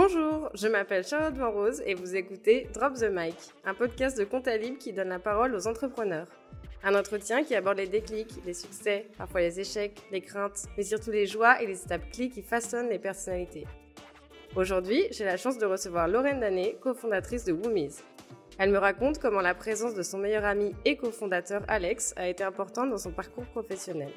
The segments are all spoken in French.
Bonjour, je m'appelle Charlotte Van Rose et vous écoutez Drop the Mic, un podcast de compte libre qui donne la parole aux entrepreneurs. Un entretien qui aborde les déclics, les succès, parfois les échecs, les craintes, mais surtout les joies et les étapes clés qui façonnent les personnalités. Aujourd'hui, j'ai la chance de recevoir Lorraine Danet, cofondatrice de Woomies. Elle me raconte comment la présence de son meilleur ami et cofondateur Alex a été importante dans son parcours professionnel.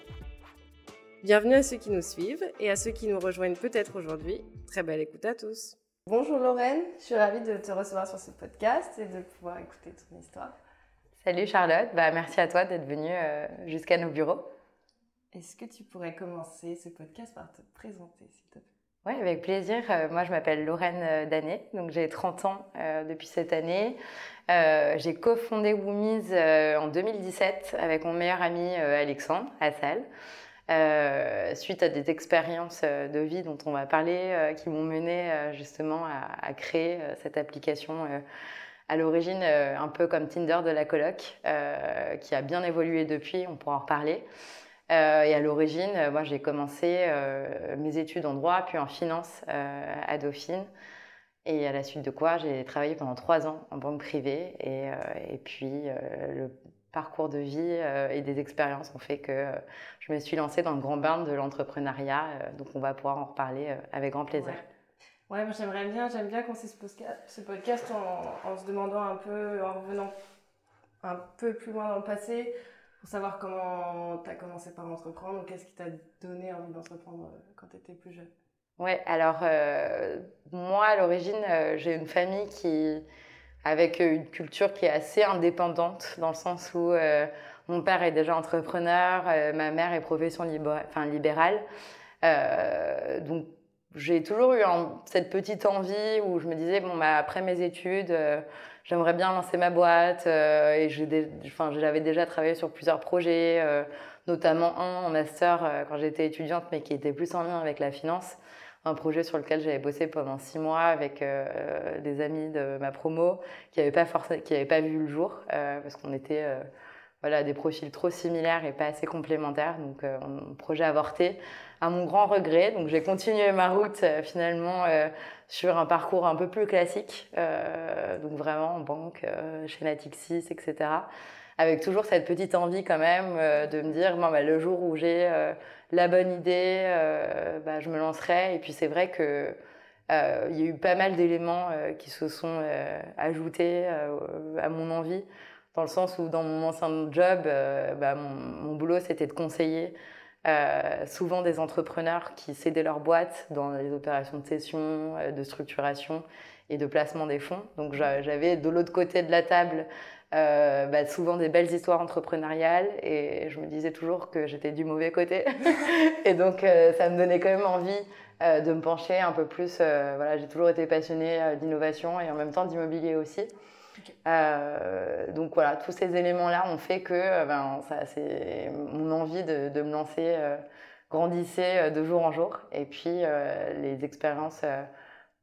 Bienvenue à ceux qui nous suivent et à ceux qui nous rejoignent peut-être aujourd'hui. Très belle écoute à tous. Bonjour Lorraine, je suis ravie de te recevoir sur ce podcast et de pouvoir écouter ton histoire. Salut Charlotte, bah, merci à toi d'être venue euh, jusqu'à nos bureaux. Est-ce que tu pourrais commencer ce podcast par te présenter, s'il te plaît? Oui, avec plaisir. Euh, moi, je m'appelle Lorraine euh, Danet, donc j'ai 30 ans depuis cette année. j'ai cofondé Woomies en 2017 avec mon meilleur ami Alexandre Assal. Euh, suite à des expériences euh, de vie dont on va parler, euh, qui m'ont mené justement à, créer cette application à l'origine un peu comme Tinder de la coloc, qui a bien évolué depuis, on pourra en reparler. et à l'origine, moi j'ai commencé mes études en droit, puis en finance à Dauphine. Et à la suite de quoi, j'ai travaillé pendant trois ans en banque privée. Et, et puis, le parcours de vie euh, et des expériences ont fait que euh, je me suis lancée dans le grand bain de l'entrepreneuriat. Euh, donc on va pouvoir en reparler avec grand plaisir. Ouais, moi j'aimerais bien, j'aime bien qu'on ce podcast, ce podcast en, se demandant un peu, en revenant un peu plus loin dans le passé, pour savoir comment tu as commencé par entreprendre qu'est-ce qui t'a donné envie d'entreprendre quand tu étais plus jeune? Ouais, alors moi à l'origine, j'ai une famille qui avec euh, une culture qui est assez indépendante, dans le sens où euh, mon père est déjà entrepreneur, euh, ma mère est profession libérale. donc j'ai toujours eu cette petite envie où je me disais, bon, bah, après mes études, j'aimerais bien lancer ma boîte. et j'avais déjà travaillé sur plusieurs projets, notamment un en master quand j'étais étudiante, mais qui était plus en lien avec la finance un projet sur lequel j'avais bossé pendant six mois avec euh, des amis de ma promo qui n'avaient pas, pas vu le jour euh, parce qu'on était euh, voilà, des profils trop similaires et pas assez complémentaires. Donc, un projet avorté à mon grand regret. Donc, j'ai continué ma route finalement sur un parcours un peu plus classique, donc vraiment en banque, chez Natixis, etc avec toujours cette petite envie quand même euh, de me dire, bon, bah, le jour où j'ai euh, la bonne idée, euh, bah, je me lancerai. Et puis c'est vrai que il y a eu pas mal d'éléments qui se sont ajoutés à mon envie, dans le sens où dans mon ancien job, bah, mon, boulot c'était de conseiller souvent des entrepreneurs qui cédaient leur boîte dans les opérations de cession, de structuration et de placement des fonds. Donc j'avais de l'autre côté de la table euh, bah, souvent des belles histoires entrepreneuriales et je me disais toujours que j'étais du mauvais côté. et donc euh, ça me donnait quand même envie euh, de me pencher un peu plus. voilà, j'ai toujours été passionnée d'innovation et en même temps d'immobilier aussi. donc voilà, tous ces éléments-là ont fait que ben, ça, c'est mon envie de, de me lancer grandissait de jour en jour. Et puis les expériences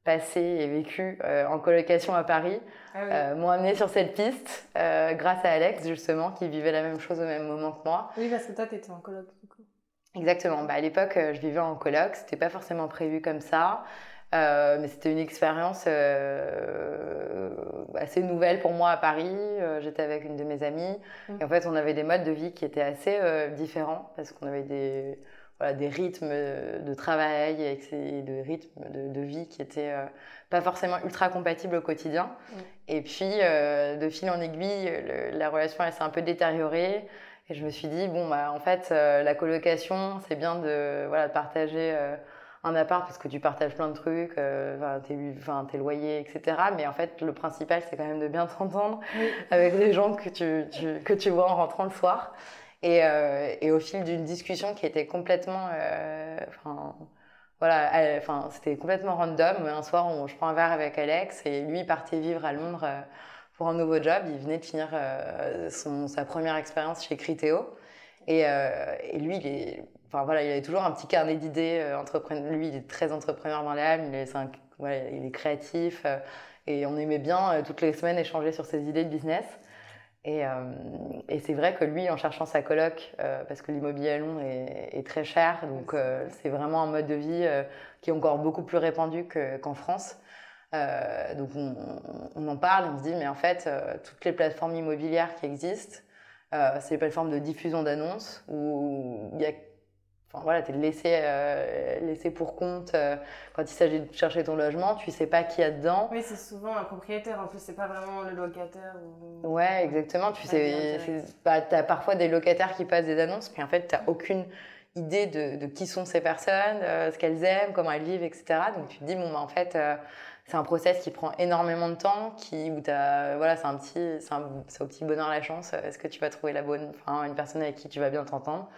passé et vécu euh, en colocation à Paris ah euh, m'ont amené sur cette piste euh, grâce à Alex justement qui vivait la même chose au même moment que moi. Oui parce que toi tu étais en coloc du coup. Exactement. Bah, à l'époque je vivais en coloc, c'était pas forcément prévu comme ça. mais c'était une expérience assez nouvelle pour moi à Paris. J'étais avec une de mes amies mmh. et en fait on avait des modes de vie qui étaient assez différents parce qu'on avait des voilà, des rythmes de travail et de rythmes de, vie qui étaient euh, pas forcément ultra compatibles au quotidien. Mm. Et puis, euh, de fil en aiguille, la relation elle s'est un peu détériorée. Et je me suis dit, bon, bah, en fait, euh, la colocation, c'est bien de, voilà, de partager un appart parce que tu partages plein de trucs, tes, tes, loyers, etc. Mais en fait, le principal, c'est quand même de bien t'entendre avec les gens que tu, tu, que tu vois en rentrant le soir. Et, euh, et au fil d'une discussion qui était complètement, euh, enfin, voilà, enfin, c'était complètement random. Un soir, on, je prends un verre avec Alex et lui partait vivre à Londres euh, pour un nouveau job. Il venait de finir son, sa première expérience chez Criteo. Et, lui, il est, enfin voilà, il avait toujours un petit carnet d'idées. entrepreneur. Lui, il est très entrepreneur dans l'âme. Il est, il est créatif. et on aimait bien toutes les semaines échanger sur ses idées de business. Et, et c'est vrai que lui, en cherchant sa coloc, parce que l'immobilier à Londres est, très cher, donc c'est vraiment un mode de vie qui est encore beaucoup plus répandu qu'en France. donc on, on, en parle on se dit, mais en fait, toutes les plateformes immobilières qui existent, c'est des plateformes de diffusion d'annonces où il y a Enfin voilà, tu es laissé, euh, laissé pour compte euh, quand il s'agit de chercher ton logement, tu sais pas qui y a dedans. Oui, c'est souvent un propriétaire, en plus, c'est pas vraiment le locataire. Ou... Ouais, exactement. Tu sais, bah, as parfois des locataires qui passent des annonces, puis en fait, tu n'as aucune idée de, de, qui sont ces personnes, euh, ce qu'elles aiment, comment elles vivent, etc. Donc tu te dis, bon, bah, en fait, c'est un process qui prend énormément de temps, qui, où as, voilà, c'est un petit, c'est au petit bonheur la chance. Est-ce que tu vas trouver la bonne, enfin, une personne avec qui tu vas bien t'entendre?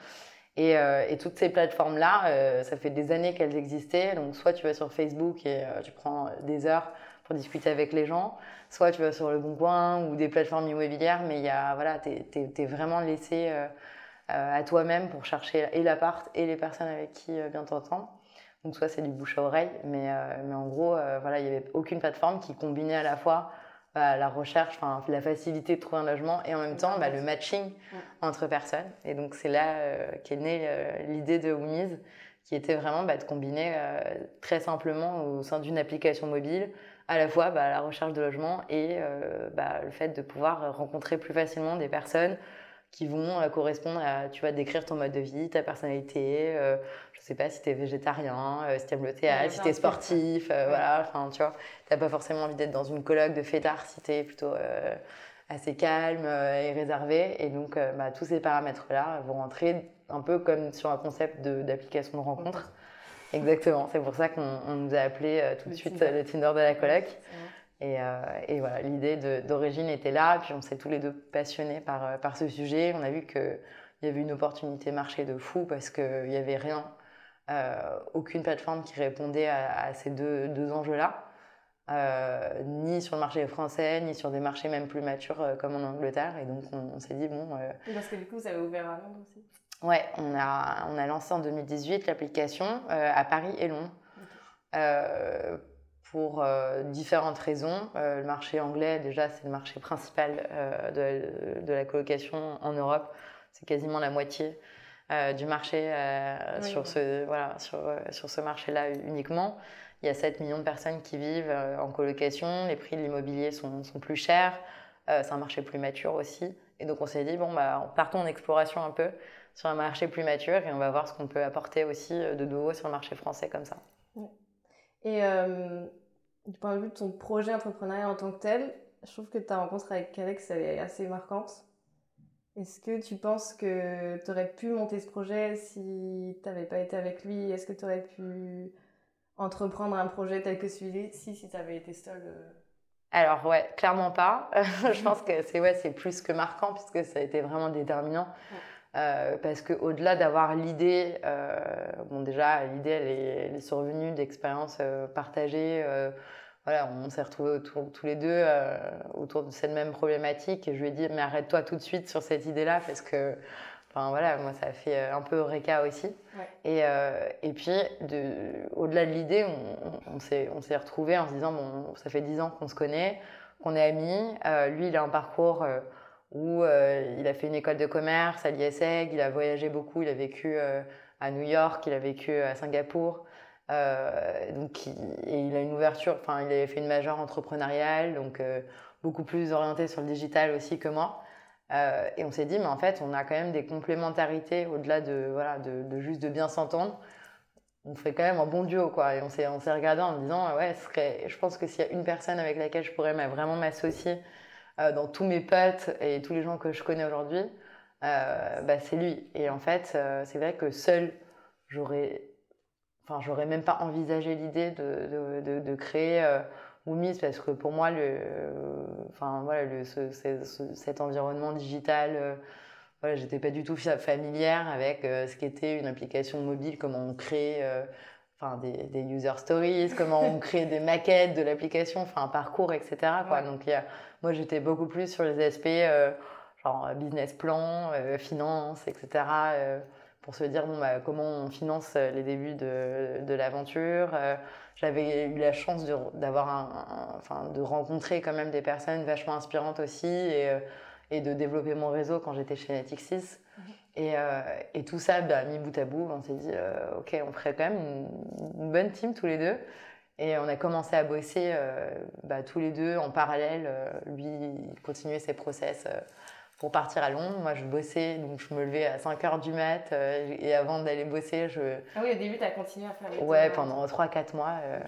Euh, et, toutes ces plateformes-là, euh, ça fait des années qu'elles existaient. Donc, soit tu vas sur Facebook et euh, tu prends des heures pour discuter avec les gens, soit tu vas sur Le Bon Coin ou des plateformes immobilières, mais il y a, voilà, tu es, vraiment laissé à toi-même pour chercher et l'appart et les personnes avec qui bien t'entendre. Donc, soit c'est du bouche à oreille, mais, mais en gros, voilà, il n'y avait aucune plateforme qui combinait à la fois bah, la recherche, la facilité de trouver un logement et en même temps bah, le matching entre personnes. Et donc c'est là euh, qu'est née euh, l'idée de Woomise, qui était vraiment bah, de combiner euh, très simplement au sein d'une application mobile à la fois la recherche de logement et le fait de pouvoir rencontrer plus facilement des personnes qui vont correspondre à, tu vas décrire ton mode de vie, ta personnalité, je sais pas si tu es végétarien, euh, si tu aimes le théâtre, si tu es sportif, euh, voilà, enfin tu vois, t'as pas forcément envie d'être dans une colloque de fêtards si tu es plutôt euh, assez calme et réservé. Et donc bah, tous ces paramètres-là vont rentrer un peu comme sur un concept d'application de, rencontre. Exactement, c'est pour ça qu'on nous a appelé tout de suite le Tinder de la coloc. Et, et, voilà, l'idée d'origine était là, puis on s'est tous les deux passionnés par, par ce sujet. On a vu qu'il y avait une opportunité marché de fou parce qu'il n'y avait rien euh, aucune plateforme qui répondait à, ces deux, deux enjeux-là. Euh, ni sur le marché français, ni sur des marchés même plus matures euh, comme en Angleterre. Et donc, on, s'est dit, bon. Parce que du coup, vous avez ouvert à Londres aussi Ouais, on a, on a lancé en 2018 l'application à Paris et Londres. Pour différentes raisons. le marché anglais, déjà, c'est le marché principal de, de, la colocation en Europe. C'est quasiment la moitié euh, du marché euh, sur, ce, voilà, sur, euh, sur ce marché-là uniquement. Il y a 7 millions de personnes qui vivent en colocation, les prix de l'immobilier sont, sont, plus chers, c'est un marché plus mature aussi. Et donc on s'est dit, bon, bah, partons en exploration un peu sur un marché plus mature et on va voir ce qu'on peut apporter aussi de nouveau sur le marché français comme ça. Et du point de vue de ton projet entrepreneurial en tant que tel, je trouve que ta rencontre avec Alex, elle est assez marquante. Est-ce que tu penses que tu aurais pu monter ce projet si tu n'avais pas été avec lui? Est-ce que tu aurais pu entreprendre un projet tel que celui-ci si tu avais été seule euh? Alors ouais, clairement pas. je pense que c'est ouais, c'est plus que marquant puisque ça a été vraiment déterminant. Euh, parce que au-delà d'avoir l'idée, euh, bon déjà l'idée elle est, elle est survenue d'expériences partagées voilà, on s'est retrouvés tous les deux euh, autour de cette même problématique. Et je lui ai dit mais arrête-toi tout de suite sur cette idée-là parce que enfin voilà moi ça a fait euh, un peu Eureka aussi. Et, euh, et puis au-delà de l'idée on, on s'est on s'est retrouvés en se disant bon ça fait dix ans qu'on se connaît qu'on est amis. Lui il a un parcours où il a fait une école de commerce à l'ISEG il a voyagé beaucoup il a vécu à New York il a vécu à Singapour euh, donc, il, il, a une ouverture, enfin, il avait fait une majeure entrepreneuriale, donc euh, beaucoup plus orienté sur le digital aussi que moi. Euh, et on s'est dit, mais en fait, on a quand même des complémentarités au-delà de, voilà, de, juste de bien s'entendre. On fait quand même un bon duo, quoi. Et on s'est, regardé en disant, ouais, ce serait, je pense que s'il y a une personne avec laquelle je pourrais vraiment m'associer dans tous mes potes et tous les gens que je connais aujourd'hui, bah, c'est lui. Et en fait, c'est vrai que seul, j'aurais Enfin, j'aurais même pas envisagé l'idée de, créer euh, parce que pour moi, le, enfin, voilà, ce, cet environnement digital, euh, voilà, j'étais pas du tout familière avec euh, ce qu'était une application mobile, comment on crée euh, enfin, des, des, user stories, comment on crée des maquettes de l'application, enfin, un parcours, etc. Quoi. Donc, y a, moi, j'étais beaucoup plus sur les aspects genre business plan, finance, etc pour se dire bon, bah, comment on finance euh, les débuts de, de l'aventure. Euh, j'avais eu la chance d'avoir un, enfin, de rencontrer quand même des personnes vachement inspirantes aussi et, euh, et de développer mon réseau quand j'étais chez Netixis. Et, et, tout ça, bah, mis bout à bout, on s'est dit, ok, on ferait quand même une, bonne team tous les deux. Et on a commencé à bosser bah, tous les deux en parallèle. lui, il continuait ses process pour partir à Londres. Moi, je bossais, donc je me levais à 5 h du mat. Euh, et avant d'aller bosser, je. Ah oui, au début, tu as continué à faire les Ouais, pendant 3-4 mois, euh,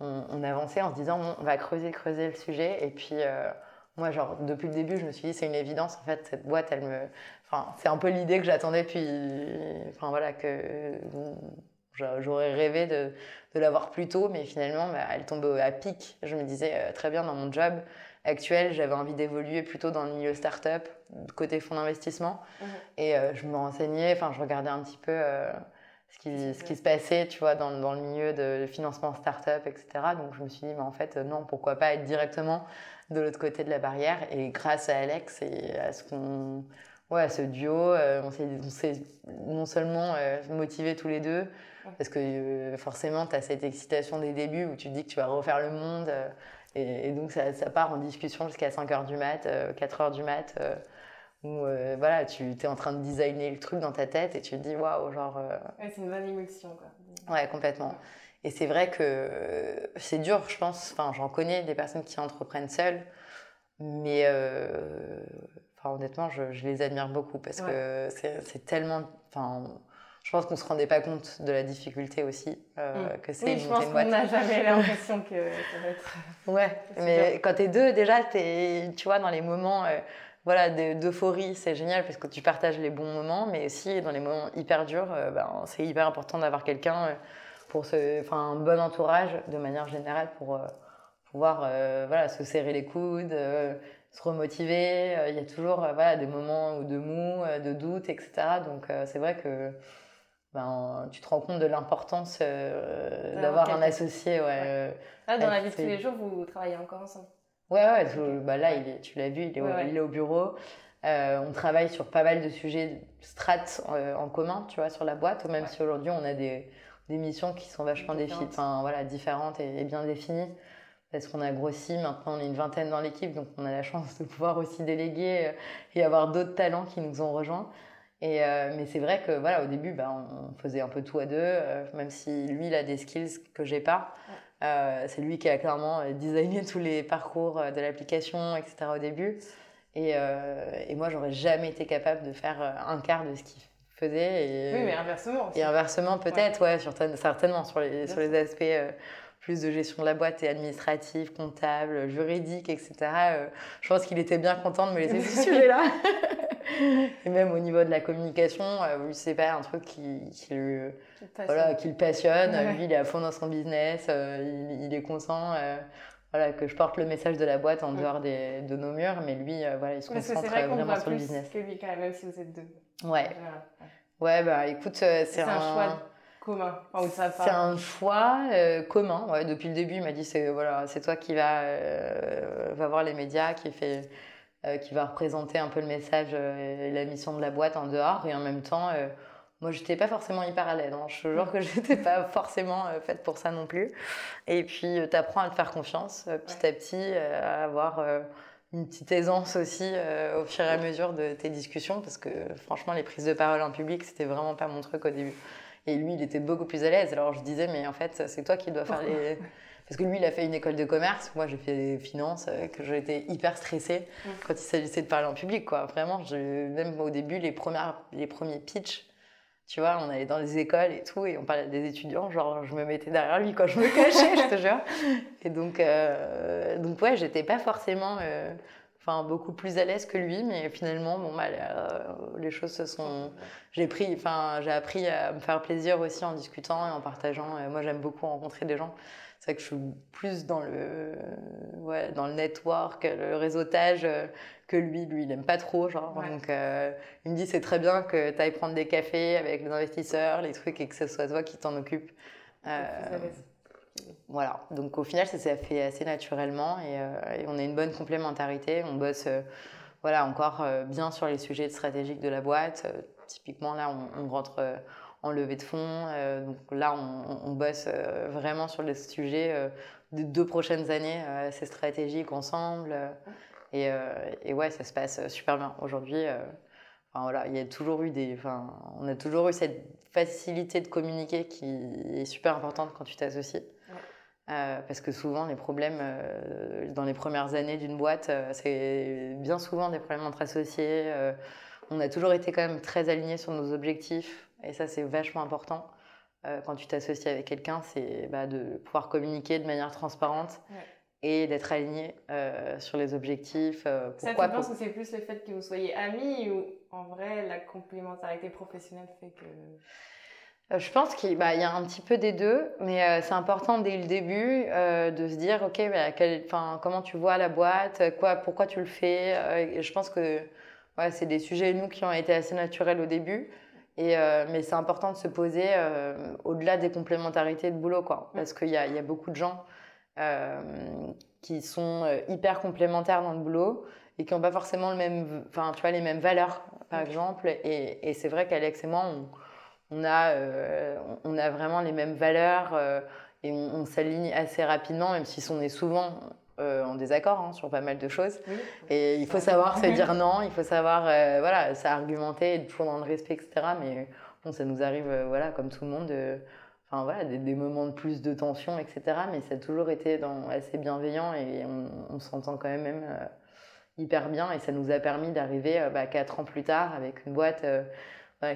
on, avançait en se disant, on va creuser, creuser le sujet. Et puis, euh, moi, genre, depuis le début, je me suis dit, c'est une évidence. En fait, cette boîte, elle me. Enfin, c'est un peu l'idée que j'attendais puis. Enfin, voilà, que. J'aurais rêvé de, de l'avoir plus tôt, mais finalement, bah, elle tombait à pic. Je me disais, très bien, dans mon job, actuelle, j'avais envie d'évoluer plutôt dans le milieu start-up, côté fonds d'investissement. Mhm. Et euh, je me renseignais, enfin, je regardais un petit peu euh, ce, qui, ce qui se passait, tu vois, dans, dans le milieu de financement start-up, etc. Donc, je me suis dit, mais en fait, non, pourquoi pas être directement de l'autre côté de la barrière. Et grâce à Alex et à ce qu'on. Ouais, à ce duo, euh, on s'est non seulement motivés tous les deux, parce que forcément, tu as cette excitation des débuts où tu te dis que tu vas refaire le monde et, donc, ça, part en discussion jusqu'à 5 h du mat, 4 euh, h du mat, euh, où euh, voilà, tu es en train de designer le truc dans ta tête et tu te dis waouh, genre. Ouais, c'est une bonne émotion, quoi. Ouais, complètement. Et c'est vrai que c'est dur, je pense. Enfin, j'en connais des personnes qui entreprennent seules, mais enfin, honnêtement, je, les admire beaucoup parce que c'est tellement. Enfin, je pense qu'on ne se rendait pas compte de la difficulté aussi euh, mm. que c'est oui, je pense qu'on n'a jamais l'impression que ça va être ouais mais quand tu es deux déjà es, tu vois dans les moments euh, voilà d'euphorie c'est génial parce que tu partages les bons moments mais aussi dans les moments hyper durs euh, ben, c'est hyper important d'avoir quelqu'un pour ce enfin un bon entourage de manière générale pour pouvoir voilà se serrer les coudes se remotiver. Il y a toujours voilà des moments de mou de doute etc donc c'est vrai que ben, tu te rends compte de l'importance euh, d'avoir un associé. Ouais, euh, ah, dans la vie de tous les jours, vous travaillez encore ensemble Ouais, ouais. Bah là, il est, tu l'as vu, il est, au, il est au bureau. Euh, on travaille sur pas mal de sujets strates en commun, tu vois, sur la boîte, même si aujourd'hui on a des, des, missions qui sont vachement différentes, enfin, voilà, différentes et, bien définies parce qu'on a grossi, maintenant on est une vingtaine dans l'équipe, donc on a la chance de pouvoir aussi déléguer et avoir d'autres talents qui nous ont rejoints. Et, euh, mais c'est vrai que voilà, au début, bah, on faisait un peu tout à deux, euh, même si lui, il a des skills que j'ai pas. Euh, c'est lui qui a clairement designé tous les parcours de l'application, etc. au début. Et, et moi, j'aurais jamais été capable de faire un quart de ce qu'il faisait. Et, oui, mais inversement aussi. Et inversement, peut-être, ouais. certainement, sur les, sur les aspects plus de gestion de la boîte et administrative, comptable, juridique, etc. je pense qu'il était bien content de me laisser ce sujet-là. et même au niveau de la communication, euh, c'est pas un truc qui, qui, le, voilà, qui le passionne. Lui, il est à fond dans son business, euh, il, il, est conscient. Euh, voilà, que je porte le message de la boîte en dehors des, de nos murs, mais lui, voilà, il se concentre vraiment sur le business. que lui, quand même, même si vous êtes deux. Ouais. Ouais, bah écoute, c'est un, un, choix commun. Enfin, c'est un choix commun. Ouais, depuis le début, il m'a dit c'est voilà, c'est toi qui va, va voir les médias, qui fait euh, qui va représenter un peu le message euh, et la mission de la boîte en dehors. Et en même temps, euh, moi, je n'étais pas forcément hyper à l'aise. Hein. Je te jure que je n'étais pas forcément faite pour ça non plus. Et puis, tu apprends à te faire confiance petit à petit, à avoir une petite aisance aussi au fur et à mesure de tes discussions. Parce que franchement, les prises de parole en public, c'était vraiment pas mon truc au début. Et lui, il était beaucoup plus à l'aise. Alors je disais, mais en fait, c'est toi qui dois faire les, parce que lui, il a fait une école de commerce, moi j'ai fait des finances, euh, que j'étais hyper stressée quand il s'agissait de parler en public. Quoi. Vraiment, je, même au début, les, premières, les premiers pitchs, tu vois, on allait dans les écoles et tout, et on parlait des étudiants, genre je me mettais derrière lui quand je me cachais, je te jure. Et donc, euh, donc ouais, j'étais pas forcément euh, enfin, beaucoup plus à l'aise que lui, mais finalement, bon, bah, les choses se sont. J'ai pris, enfin, j'ai appris à me faire plaisir aussi en discutant et en partageant. moi, j'aime beaucoup rencontrer des gens. C'est vrai que je suis plus dans le, ouais, dans le network, le réseautage euh, que lui. Lui, il n'aime pas trop. Genre. Donc, euh, il me dit c'est très bien que tu ailles prendre des cafés avec les investisseurs, les trucs, et que ce soit toi qui t'en occupe. Euh, voilà. Donc, au final, ça s'est fait assez naturellement et, on a une bonne complémentarité. On bosse voilà, encore bien sur les sujets stratégiques de la boîte. typiquement, là, on, rentre en levée de fonds. Euh, donc là, on, bosse euh, vraiment sur les sujets euh, des deux prochaines années, assez stratégiques ensemble. Et, et, ouais, ça se passe super bien. Aujourd'hui, enfin, voilà, il y a toujours eu des, enfin, on a toujours eu cette facilité de communiquer qui est super importante quand tu t'associes. Euh, parce que souvent, les problèmes euh, dans les premières années d'une boîte, euh, c'est bien souvent des problèmes entre associés. on a toujours été quand même très alignés sur nos objectifs, et ça, c'est vachement important. quand tu t'associes avec quelqu'un, c'est bah, de pouvoir communiquer de manière transparente et d'être aligné sur les objectifs. pourquoi ça, tu penses que c'est plus le fait que vous soyez amis ou en vrai, la complémentarité professionnelle fait que... Euh, je pense qu'il bah, y a un petit peu des deux, mais euh, c'est important dès le début euh, de se dire, ok, bah, comment tu vois la boîte, quoi, pourquoi tu le fais. et je pense que ouais, c'est des sujets, nous, qui ont été assez naturels au début. Et, mais c'est important de se poser au-delà des complémentarités de boulot, quoi, parce qu'il y, y a, beaucoup de gens qui sont hyper complémentaires dans le boulot et qui n'ont pas forcément le même, enfin, tu vois, les mêmes valeurs, par exemple. Et, et c'est vrai qu'Alex et moi, on, on a, euh, on a vraiment les mêmes valeurs euh, et on, s'aligne assez rapidement, même si on est souvent euh, en désaccord hein, sur pas mal de choses. Et il faut savoir se dire non, il faut savoir voilà, s'argumenter, être toujours dans le respect, etc. Mais bon, ça nous arrive, voilà, comme tout le monde, enfin, voilà, des, moments de plus de tension, etc. Mais ça a toujours été dans, assez bienveillant et on, s'entend quand même, même hyper bien. Et ça nous a permis d'arriver bah, quatre ans plus tard avec une boîte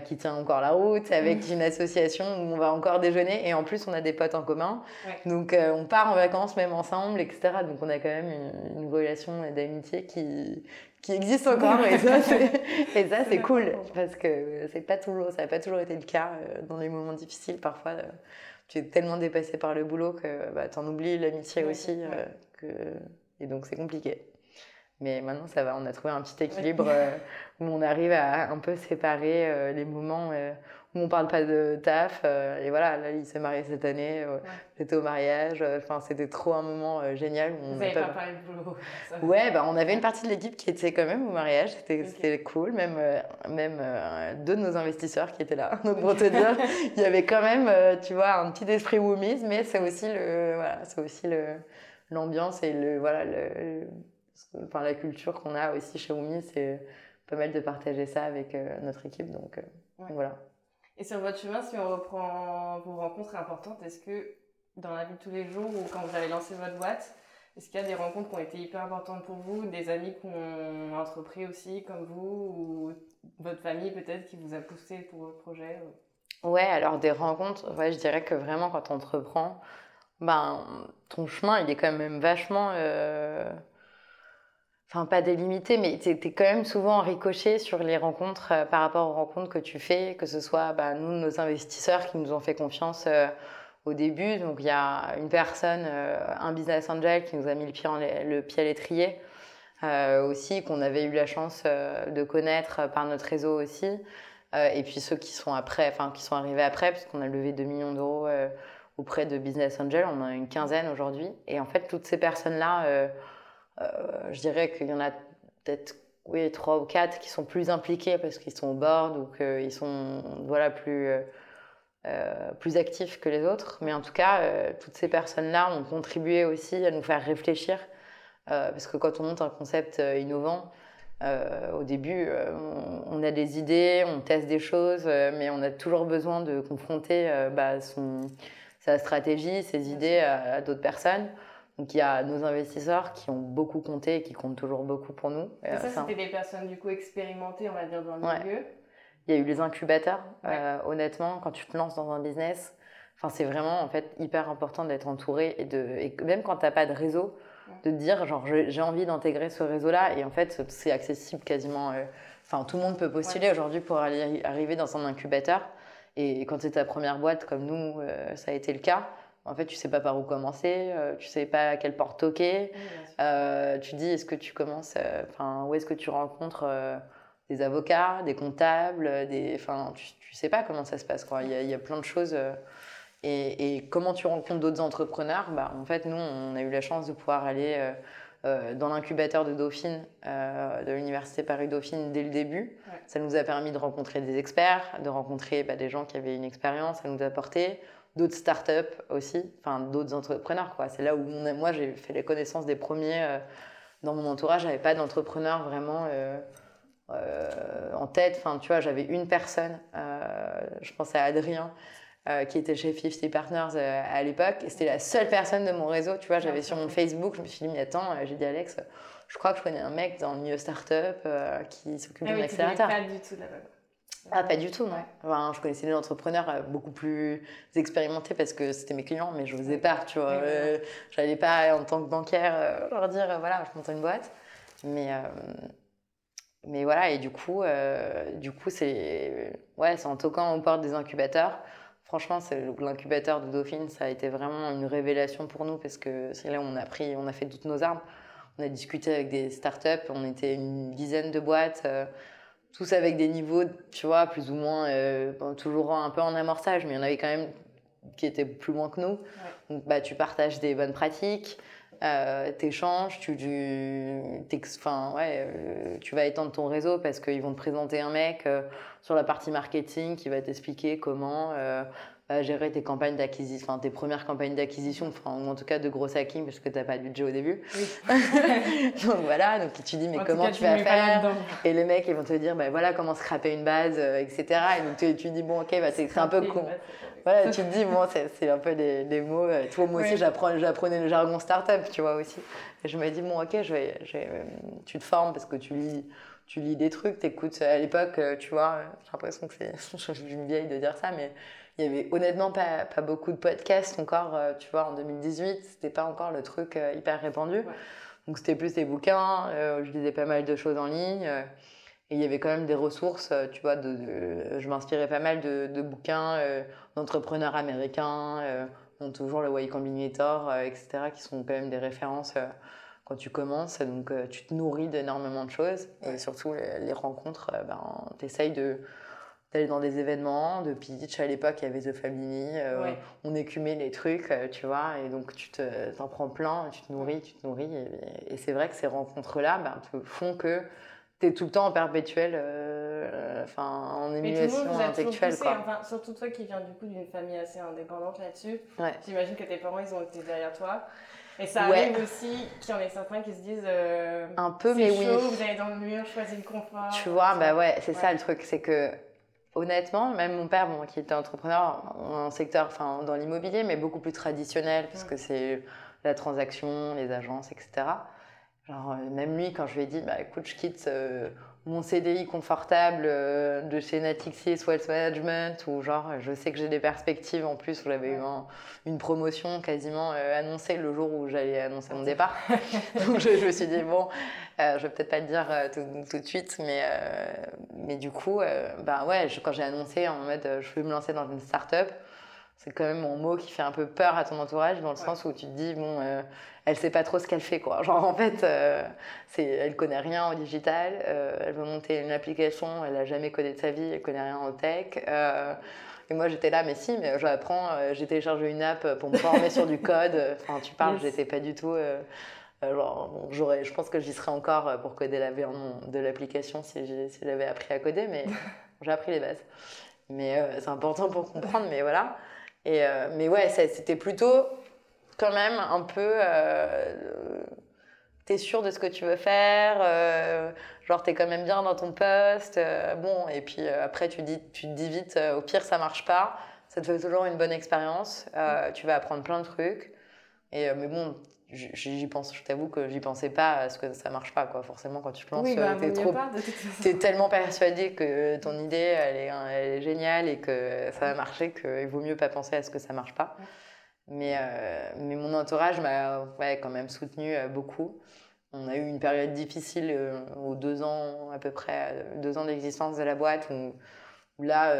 qui tient encore la route, avec une association où on va encore déjeuner. Et en plus, on a des potes en commun. Donc, euh, on part en vacances même ensemble, etc. Donc, on a quand même une, relation d'amitié qui, qui existe encore. et ça, c'est cool. Parce que c'est pas toujours, ça n'a pas toujours été le cas euh, dans les moments difficiles. Parfois, euh, tu es tellement dépassé par le boulot que bah, tu en oublies l'amitié aussi. que... Et donc, c'est compliqué. Mais maintenant, ça va. On a trouvé un petit équilibre euh, où on arrive à un peu séparer euh, les moments euh, où on parle pas de taf. et voilà, là, il s'est marié cette année. J'étais au mariage. Enfin, c'était trop un moment génial. On Vous n'avez pas, parlé de boulot Ouais, bah, on avait une partie de l'équipe qui était quand même au mariage. C'était cool. Même, même deux de nos investisseurs qui étaient là. Donc, pour te dire, il y avait quand même, tu vois, un petit esprit woomies, mais c'est aussi le, voilà, c'est aussi le l'ambiance et le voilà le enfin, la culture qu'on a aussi chez Oumi, c'est pas mal de partager ça avec euh, notre équipe. Donc, euh, voilà. Et sur votre chemin, si on reprend vos rencontres importantes, est-ce que dans la vie de tous les jours ou quand vous avez lancé votre boîte, est-ce qu'il y a des rencontres qui ont été hyper importantes pour vous, des amis qui ont entrepris aussi comme vous, ou votre famille peut-être qui vous a poussé pour votre projet Ouais, alors des rencontres, ouais, je dirais que vraiment quand on entreprend, ben, ton chemin il est quand même vachement. Euh, enfin pas délimité, mais tu es, quand même souvent ricoché sur les rencontres euh, par rapport aux rencontres que tu fais, que ce soit bah, nous, nos investisseurs qui nous ont fait confiance euh, au début. Donc il y a une personne, euh, un business angel qui nous a mis le pied, en, à l'étrier aussi, qu'on avait eu la chance de connaître par notre réseau aussi. et puis ceux qui sont après, qui sont arrivés après, puisqu'on a levé 2 millions d'euros auprès de business angel, on en a une quinzaine aujourd'hui. Et en fait, toutes ces personnes-là euh, je dirais qu'il y en a peut-être oui, trois ou quatre qui sont plus impliqués parce qu'ils sont au board ou qu'ils sont voilà, plus, euh, euh, plus actifs que les autres. Mais en tout cas, toutes ces personnes-là ont contribué aussi à nous faire réfléchir. parce que quand on monte un concept innovant, au début, on, a des idées, on teste des choses, mais on a toujours besoin de confronter bah, son, sa stratégie, ses idées à d'autres personnes. Donc il y a nos investisseurs qui ont beaucoup compté et qui comptent toujours beaucoup pour nous. Et ça, c'était des personnes du coup expérimentées, on va dire, dans le milieu. Il y a eu les incubateurs. Euh, honnêtement, quand tu te lances dans un business, c'est vraiment en fait hyper important d'être entouré et de et même quand tu n'as pas de réseau, de te dire genre j'ai envie d'intégrer ce réseau-là et en fait c'est accessible quasiment. Euh, enfin tout le monde peut postuler aujourd'hui pour aller, arriver dans un incubateur. Et quand c'est ta première boîte comme nous, euh, ça a été le cas en fait, tu sais pas par où commencer, euh, tu sais pas à quelle porte toquer. Euh, tu dis, est-ce que tu commences, euh, enfin, où est-ce que tu rencontres des avocats, des comptables, des, enfin, tu, tu sais pas comment ça se passe, quoi. Il y a, plein de choses. Et, comment tu rencontres d'autres entrepreneurs? Bah, En fait, nous, on a eu la chance de pouvoir aller dans l'incubateur de Dauphine, de l'université Paris-Dauphine dès le début. Ça nous a permis de rencontrer des experts, de rencontrer bah, des gens qui avaient une expérience, ça nous a apporté d'autres startups aussi, enfin d'autres entrepreneurs. Quoi. C'est là où moi j'ai fait les connaissances des premiers, euh, dans mon entourage, j'avais pas d'entrepreneur vraiment en tête. Enfin, tu vois, j'avais une personne, je pensais à Adrien, qui était chez 50 Partners à l'époque. C'était la seule personne de mon réseau. Tu vois, j'avais sur mon Facebook, je me suis dit, mais attends, j'ai dit Alex, je crois que je connais un mec dans le milieu startup qui s'occupe ah d'un accélérateur. Pas du tout là-bas. Ah, pas du tout, non. Enfin, je connaissais des entrepreneurs euh, beaucoup plus expérimentés parce que c'était mes clients, mais je n'osais pas, tu vois. Euh, j'allais pas, en tant que bancaire, euh, leur dire, voilà, je monte une boîte. Mais, mais voilà, et du coup, du coup c'est ouais, en toquant aux portes des incubateurs. Franchement, l'incubateur de Dauphine, ça a été vraiment une révélation pour nous parce que c'est là où on a pris, on a fait toutes nos armes. On a discuté avec des startups, on était une dizaine de boîtes tous avec des niveaux, tu vois, plus ou moins, euh, toujours un peu en amorçage, mais il y en avait quand même qui étaient plus loin que nous. Donc, bah, tu partages des bonnes pratiques, euh, t'échanges, tu, tu, ouais, euh, tu vas étendre ton réseau parce qu'ils vont te présenter un mec sur la partie marketing qui va t'expliquer comment gérer tes campagnes d'acquisition, enfin tes premières campagnes d'acquisition, enfin, en tout cas de gros hacking parce que tu n'as pas de budget au début. donc voilà, donc tu dis mais comment tu vas faire? Et les mecs ils vont te dire bah, voilà comment scraper une base, euh, etc. Et donc tu, tu dis bon ok bah, c'est un peu con. Voilà, tu te dis bon c'est un peu des, mots. Euh, toi moi aussi j'apprenais le jargon startup, tu vois aussi. Et je me dis bon ok je vais, euh, tu te formes parce que tu lis tu lis des trucs, t'écoutes à l'époque, tu vois, j'ai l'impression que c'est, je suis une vieille de dire ça, mais il y avait honnêtement pas, pas, beaucoup de podcasts encore, euh, tu vois, en 2018, c'était pas encore le truc euh, hyper répandu. Donc c'était plus des bouquins, euh, je lisais pas mal de choses en ligne. et il y avait quand même des ressources, tu vois, de, je m'inspirais pas mal de, de bouquins d'entrepreneurs américains, dont toujours le Y Combinator, etc., qui sont quand même des références quand tu commences. Donc tu te nourris d'énormément de choses. Et surtout les, rencontres, ben, tu essayes de d'aller dans des événements de pitch. À l'époque, il y avait The Family. Euh, on écumait les trucs, euh, tu vois. Et donc, tu t'en prends plein, tu te nourris, tu te nourris. Et, c'est vrai que ces rencontres-là ben, te font que tu es tout le temps en perpétuel, euh, enfin, en émulation intellectuelle. Quoi. Enfin, surtout toi qui viens du coup d'une famille assez indépendante là-dessus. J'imagine que tes parents, ils ont été derrière toi. Et ça arrive aussi qu'il y en ait certains qui se disent un peu mais chaud, oui vous allez dans le mur choisir le confort tu vois bah ouais c'est ça le truc c'est que honnêtement, même mon père, bon, qui était entrepreneur en secteur, enfin, dans l'immobilier, mais beaucoup plus traditionnel, parce que c'est la transaction, les agences, etc. Genre, euh, même lui, quand je lui ai dit, bah, écoute, je quitte euh, mon CDI confortable euh, de chez Natixis Wealth Management, ou genre, je sais que j'ai des perspectives en plus, où j'avais eu une promotion quasiment annoncée le jour où j'allais annoncer mon départ. Donc je, je, me suis dit, bon, euh, je vais peut-être pas le dire euh, tout, de suite, mais, euh, mais du coup, bah ouais, quand j'ai annoncé en mode je veux me lancer dans une start-up, c'est quand même mon mot qui fait un peu peur à ton entourage dans le sens où tu te dis bon elle sait pas trop ce qu'elle fait quoi genre en fait c'est elle connaît rien au digital elle veut monter une application elle a jamais codé de sa vie elle connaît rien en tech et moi j'étais là mais si mais j'apprends j'ai téléchargé une app pour me former sur du code enfin tu parles j'étais pas du tout j'aurais, je pense que j'y serais encore euh, pour coder la version de l'application si, j'avais appris à coder, mais j'ai appris les bases. Mais euh, c'est important pour comprendre, mais voilà. Euh, mais ouais, c'était plutôt quand même un peu. t'es sûr de ce que tu veux faire, genre t'es quand même bien dans ton poste, bon, et puis après tu, dis, tu te dis vite, au pire ça marche pas, ça te fait toujours une bonne expérience, tu vas apprendre plein de trucs. Et, mais bon, j'y pense, je t'avoue que j'y pensais pas à ce que ça marche pas, quoi. Forcément, quand tu te lances, oui, bah, t'es trop, tellement persuadé que ton idée, elle est, elle est, géniale et que ça va marcher qu'il vaut mieux pas penser à ce que ça marche pas. Mais, euh, mais mon entourage m'a ouais, quand même soutenu euh, beaucoup. On a eu une période difficile euh, aux deux ans, à peu près, deux ans d'existence de la boîte où, où là,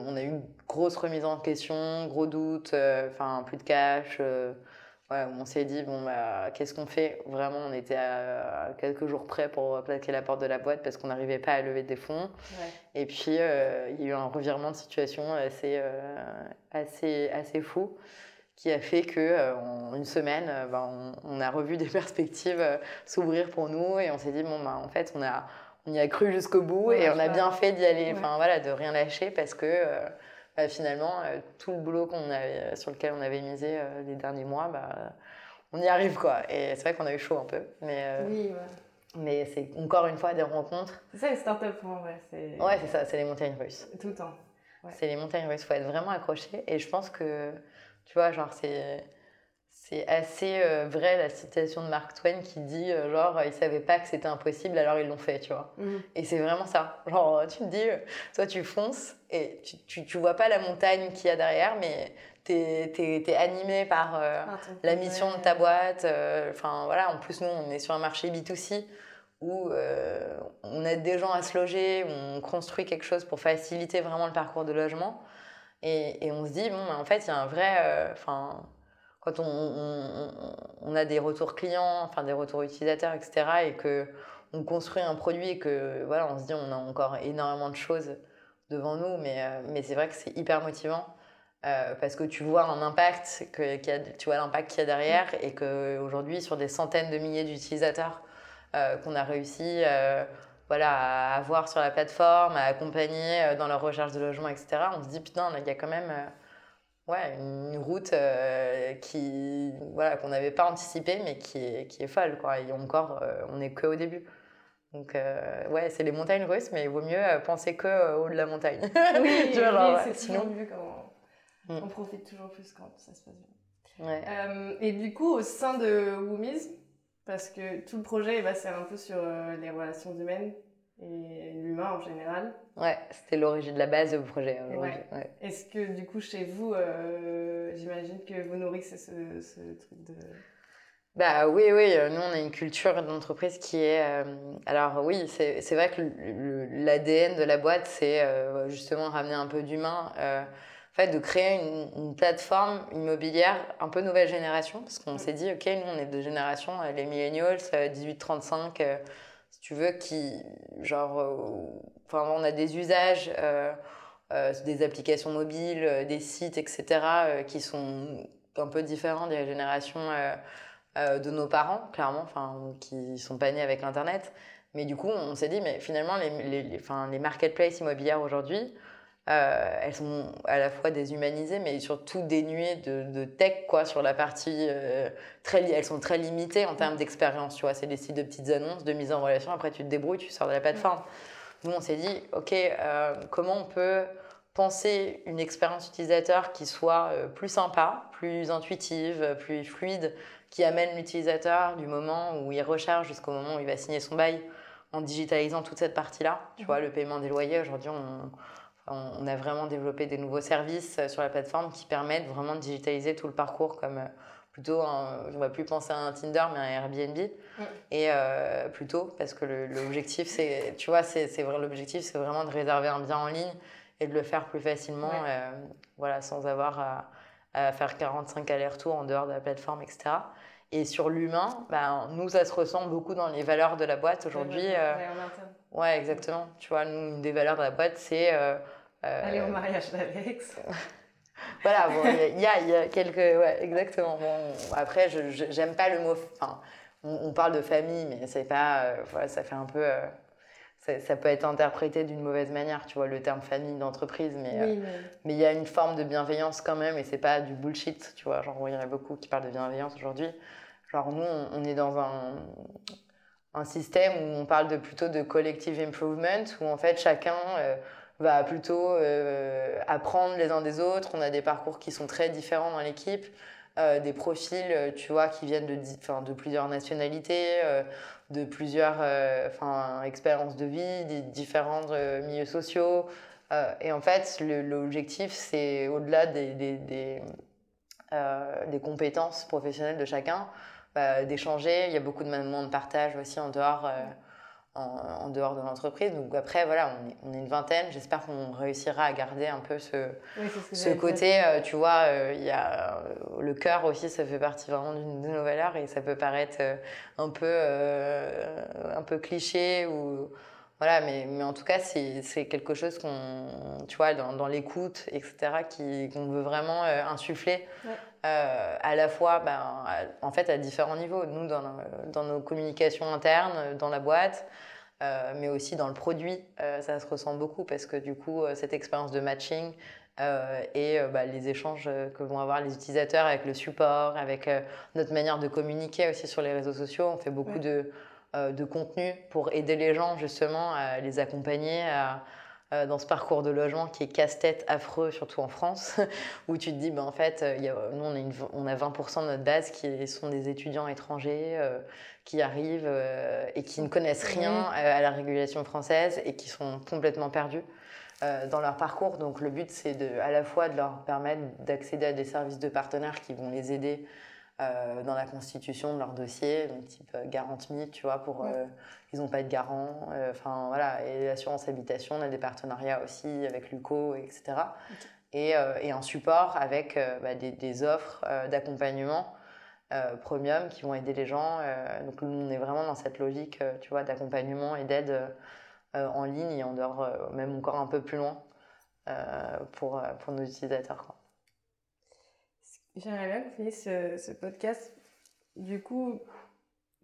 on a eu une grosse remise en question, gros doutes, enfin, plus de cash on s'est dit, bon, bah, qu'est-ce qu'on fait? Vraiment, on était à, quelques jours près pour plaquer la porte de la boîte parce qu'on n'arrivait pas à lever des fonds. Et puis, euh, il y a eu un revirement de situation assez, euh, assez, assez fou qui a fait que euh, en une semaine, bah, on, a revu des perspectives s'ouvrir pour nous et on s'est dit, bon, bah, en fait, on, a, on y a cru jusqu'au bout et on a bien fait d'y aller, enfin voilà, de rien lâcher parce que bah, finalement, euh, tout le boulot qu'on avait, sur lequel on avait misé euh, les derniers mois, bah, on y arrive quoi. Et c'est vrai qu'on a eu chaud un peu. Mais, euh, oui, ouais. mais c'est encore une fois des rencontres. C'est ça les startups en vrai. Ouais, c'est ça, c'est les montagnes russes. Tout le temps. C'est les montagnes russes, il faut être vraiment accroché. Et je pense que, tu vois, genre, c'est. C'est assez euh, vrai la citation de Mark Twain qui dit euh, genre ils savaient pas que c'était impossible alors ils l'ont fait tu vois Mhm. et c'est vraiment ça genre tu te dis euh, toi tu fonces et tu, tu, tu vois pas la montagne qu'il y a derrière mais t'es es, animé par euh, Ah, la mission de ta boîte. euh, Enfin voilà, en plus nous on est sur un marché B2C où euh, on aide des gens à se loger, on construit quelque chose pour faciliter vraiment le parcours de logement. Et, et on se dit, bon, en fait, il y a un vrai. euh, Enfin, quand on, a des retours clients, enfin des retours utilisateurs, etc., et que on construit un produit et que voilà, on se dit, on a encore énormément de choses devant nous, mais, euh, c'est vrai que c'est hyper motivant. euh, parce que tu vois un impact, que, tu vois l'impact qu'il y a derrière, et qu'aujourd'hui, sur des centaines de milliers d'utilisateurs euh, qu'on a réussi voilà, à avoir sur la plateforme, à accompagner dans leur recherche de logement, etc., on se dit, putain, il y a quand même ouais, une route euh, qui, voilà, qu'on n'avait pas anticipée, mais qui est, qui est folle. Quoi. Et encore, euh, on n'est que au début. Donc, euh, ouais, c'est les montagnes russes, mais il vaut mieux penser que au haut de la montagne. Oui, oui, ouais, c'est sinon- mieux quand on, Mm. on profite toujours plus quand ça se passe bien. Ouais. Et du coup, au sein de Woomies, parce que tout le projet est basé un peu sur les relations humaines et l'humain en général, Ouais, c'était l'origine, la base du projet aujourd'hui. Ouais. Ouais. est-ce que du coup, chez vous, euh, j'imagine que vous nourrissez ce, ce truc de. Bah oui, oui, euh, nous on a une culture d'entreprise qui est... euh, alors oui, c'est vrai que l'ADN de la boîte, c'est euh, justement ramener un peu d'humain. en fait, de créer une, une plateforme immobilière un peu nouvelle génération, parce qu'on s'est dit, ok, nous on est de génération, les millennials, euh, 18-35, euh, tu veux, qui, genre, euh, enfin, on a des usages, euh, euh, des applications mobiles, des sites, etc., qui sont un peu différents des générations de nos parents, clairement, enfin, qui sont pas nés avec l'Internet. Mais du coup, on s'est dit, mais finalement, les, les, les, les marketplaces immobilières aujourd'hui, euh, elles sont à la fois déshumanisées, mais surtout dénuées de, de tech, quoi, sur la partie euh, très, elles sont très limitées en termes d'expérience, tu vois. C'est des sites de petites annonces, de mise en relation. Après, tu te débrouilles, tu sors de la plateforme. Nous, on s'est dit, ok, euh, comment on peut penser une expérience utilisateur qui soit plus sympa, plus intuitive, plus fluide, qui amène l'utilisateur du moment où il recherche jusqu'au moment où il va signer son bail en digitalisant toute cette partie-là. Tu vois, le paiement des loyers, aujourd'hui, on, on, a vraiment développé des nouveaux services euh, sur la plateforme qui permettent vraiment de digitaliser tout le parcours comme euh, plutôt, un, on va plus penser à un Tinder, mais à un Airbnb. Et euh, plutôt, parce que l'objectif, c'est, tu vois, c'est c'est vrai, l'objectif, c'est vraiment de réserver un bien en ligne et de le faire plus facilement, Ouais. euh, voilà, sans avoir à, à faire 45 allers-retours en dehors de la plateforme, etc. Et sur l'humain, ben, nous, ça se ressent beaucoup dans les valeurs de la boîte aujourd'hui. euh, Ouais, exactement. Tu vois, nous, une des valeurs de la boîte, c'est. euh, euh, Aller au mariage d'Alex. voilà, bon, il y a- y, y quelques. Ouais, exactement. Bon, après, je j'aime pas le mot. Enfin, on, on parle de famille, mais c'est pas. euh, voilà, ça fait un peu. euh, ça, ça peut être interprété d'une mauvaise manière, tu vois, le terme famille d'entreprise, mais Oui, mais. mais il y a une forme de bienveillance quand même, et c'est pas du bullshit, tu vois. Genre, il y en a beaucoup qui parlent de bienveillance aujourd'hui. Genre, nous, on, est dans un, un système où on parle de, plutôt de collective improvement, où en fait, chacun euh, va plutôt euh, apprendre les uns des autres. On a des parcours qui sont très différents dans l'équipe, euh, des profils, tu vois, qui viennent de, de plusieurs nationalités, de plusieurs expériences de vie, des différents milieux sociaux. Et en fait, l'objectif, c'est au-delà des, des, des compétences professionnelles de chacun, bah, d'échanger. Il y a beaucoup de moments de partage aussi en dehors, euh, en, en dehors de l'entreprise. Donc après, voilà, on est, on est une vingtaine. J'espère qu'on réussira à garder un peu ce, Oui, ce côté, euh, tu vois, euh, il y a le cœur aussi, ça fait partie vraiment d'une de nos valeurs et ça peut paraître un peu, un peu cliché ou voilà, mais, mais en tout cas, c'est c'est quelque chose qu'on, tu vois, dans, dans l'écoute, etc., qui- qu'on veut vraiment euh, insuffler. Ouais. Euh, à la fois, ben, à- en fait, à différents niveaux. Nous, dans, nos- dans nos communications internes, dans la boîte, euh, mais aussi dans le produit, euh, ça se ressent beaucoup parce que du coup, euh, cette expérience de matching, et bah, les échanges que vont avoir les utilisateurs avec le support, avec notre manière de communiquer aussi sur les réseaux sociaux. On fait beaucoup de, de contenu pour aider les gens justement à les accompagner à euh, dans ce parcours de logement qui est casse-tête affreux, surtout en France, où tu te dis, ben, en fait, euh, nous, on a, on a 20% de notre base qui sont des étudiants étrangers euh, qui arrivent et qui ne connaissent rien à la régulation française et qui sont complètement perdus. dans leur parcours. Donc le but, c'est à la fois de leur permettre d'accéder à des services de partenaires qui vont les aider euh, dans la constitution de leur dossier, donc type euh, garantie, tu vois, pour euh, ils n'ont pas de garant, enfin voilà, et l'assurance habitation, on a des partenariats aussi avec l'UCO, etc. Et, et, un support avec bah, des, des, offres d'accompagnement premium qui vont aider les gens. donc on est vraiment dans cette logique, tu vois, d'accompagnement et d'aide en ligne et on dort même encore un peu plus loin pour, pour nos utilisateurs. Quoi. J'aimerais bien qu'on finisse ce, podcast. Du coup,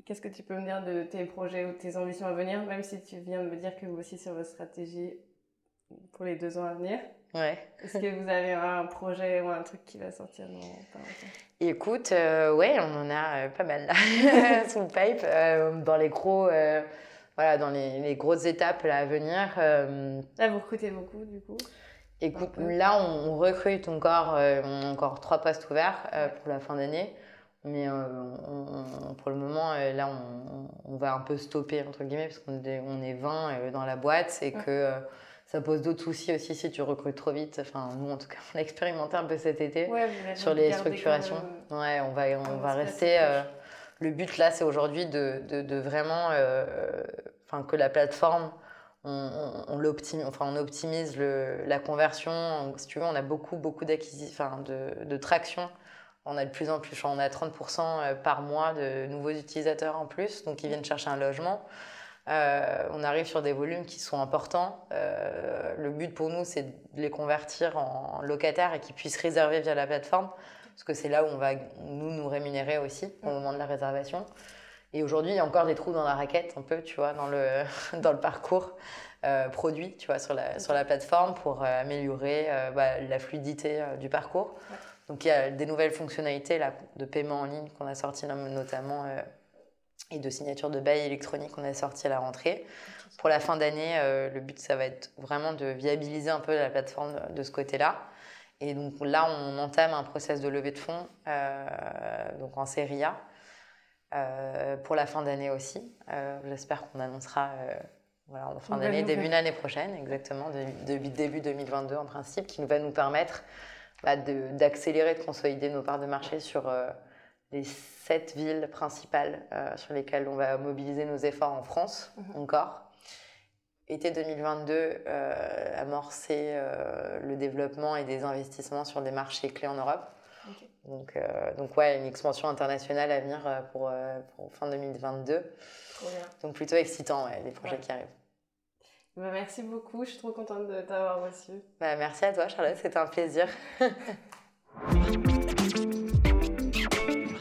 qu'est-ce que tu peux me dire de tes projets ou tes ambitions à venir, même si tu viens de me dire que vous aussi sur votre stratégie pour les deux ans à venir? Ouais. Est-ce que vous avez un projet ou un truc qui va sortir dans pas longtemps? Écoute, euh, ouais, on en a euh, pas mal là, sous le pipe, euh, dans les gros, voilà, dans les, les, grosses étapes là, à venir. Là, vous recrutez beaucoup du coup Écoute, là, on, recrute encore, euh, on a encore trois postes ouverts euh, pour la fin d'année. Mais euh, pour le moment, là, on, va un peu stopper, entre guillemets, parce qu'on est, on est 20 dans la boîte et que ça pose d'autres soucis aussi si tu recrutes trop vite. Enfin, nous, en tout cas, on a expérimenté un peu cet été sur les structurations. Ouais, on va, on va rester. le but, là, c'est aujourd'hui de, de, de, vraiment. Enfin, que la plateforme on, l'optimise, enfin, on optimise le, la conversion. Si tu veux, on a beaucoup, beaucoup d'acquisitions, de, de, traction. On a de plus en plus, on a 30% euh, par mois de nouveaux utilisateurs en plus, donc ils viennent chercher un logement. Euh, on arrive sur des volumes qui sont importants. Euh, le but pour nous, c'est de les convertir en locataires et qu'ils puissent réserver via la plateforme, parce que c'est là où on va nous nous rémunérer aussi au moment de la réservation. Et aujourd'hui, il y a encore des trous dans la raquette, un peu, tu vois, dans le, dans le parcours euh, produit, tu vois, sur la, sur la plateforme pour euh, améliorer euh, bah, la fluidité du parcours. Donc, il y a des nouvelles fonctionnalités là, de paiement en ligne qu'on a sorties notamment et de signature de bail électronique qu'on a sorti à la rentrée. Pour la fin d'année, le but, ça va être vraiment de viabiliser un peu la plateforme de ce côté-là. Et donc là, on entame un process de levée de fonds donc en série A. Euh, pour la fin d'année aussi. Euh, j'espère qu'on annoncera euh, voilà, en fin d'année, début d'année prochaine, exactement, de, début 2022 en principe, qui va nous permettre bah, d'accélérer, de, consolider nos parts de marché sur les sept villes principales sur lesquelles on va mobiliser nos efforts en France mhm. encore. Été 2022, amorcer le développement et des investissements sur des marchés clés en Europe. Donc, euh, donc ouais, une expansion internationale à venir euh, pour, euh, pour fin 2022. Donc plutôt excitant, ouais, les projets qui arrivent. Bah, merci beaucoup, je suis trop contente de t'avoir reçu. Bah, merci à toi Charlotte, c'était un plaisir.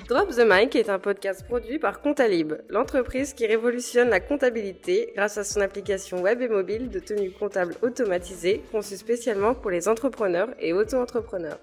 Drop the Mic est un podcast produit par Comptalib, l'entreprise qui révolutionne la comptabilité grâce à son application web et mobile de tenue comptable automatisée conçue spécialement pour les entrepreneurs et auto-entrepreneurs.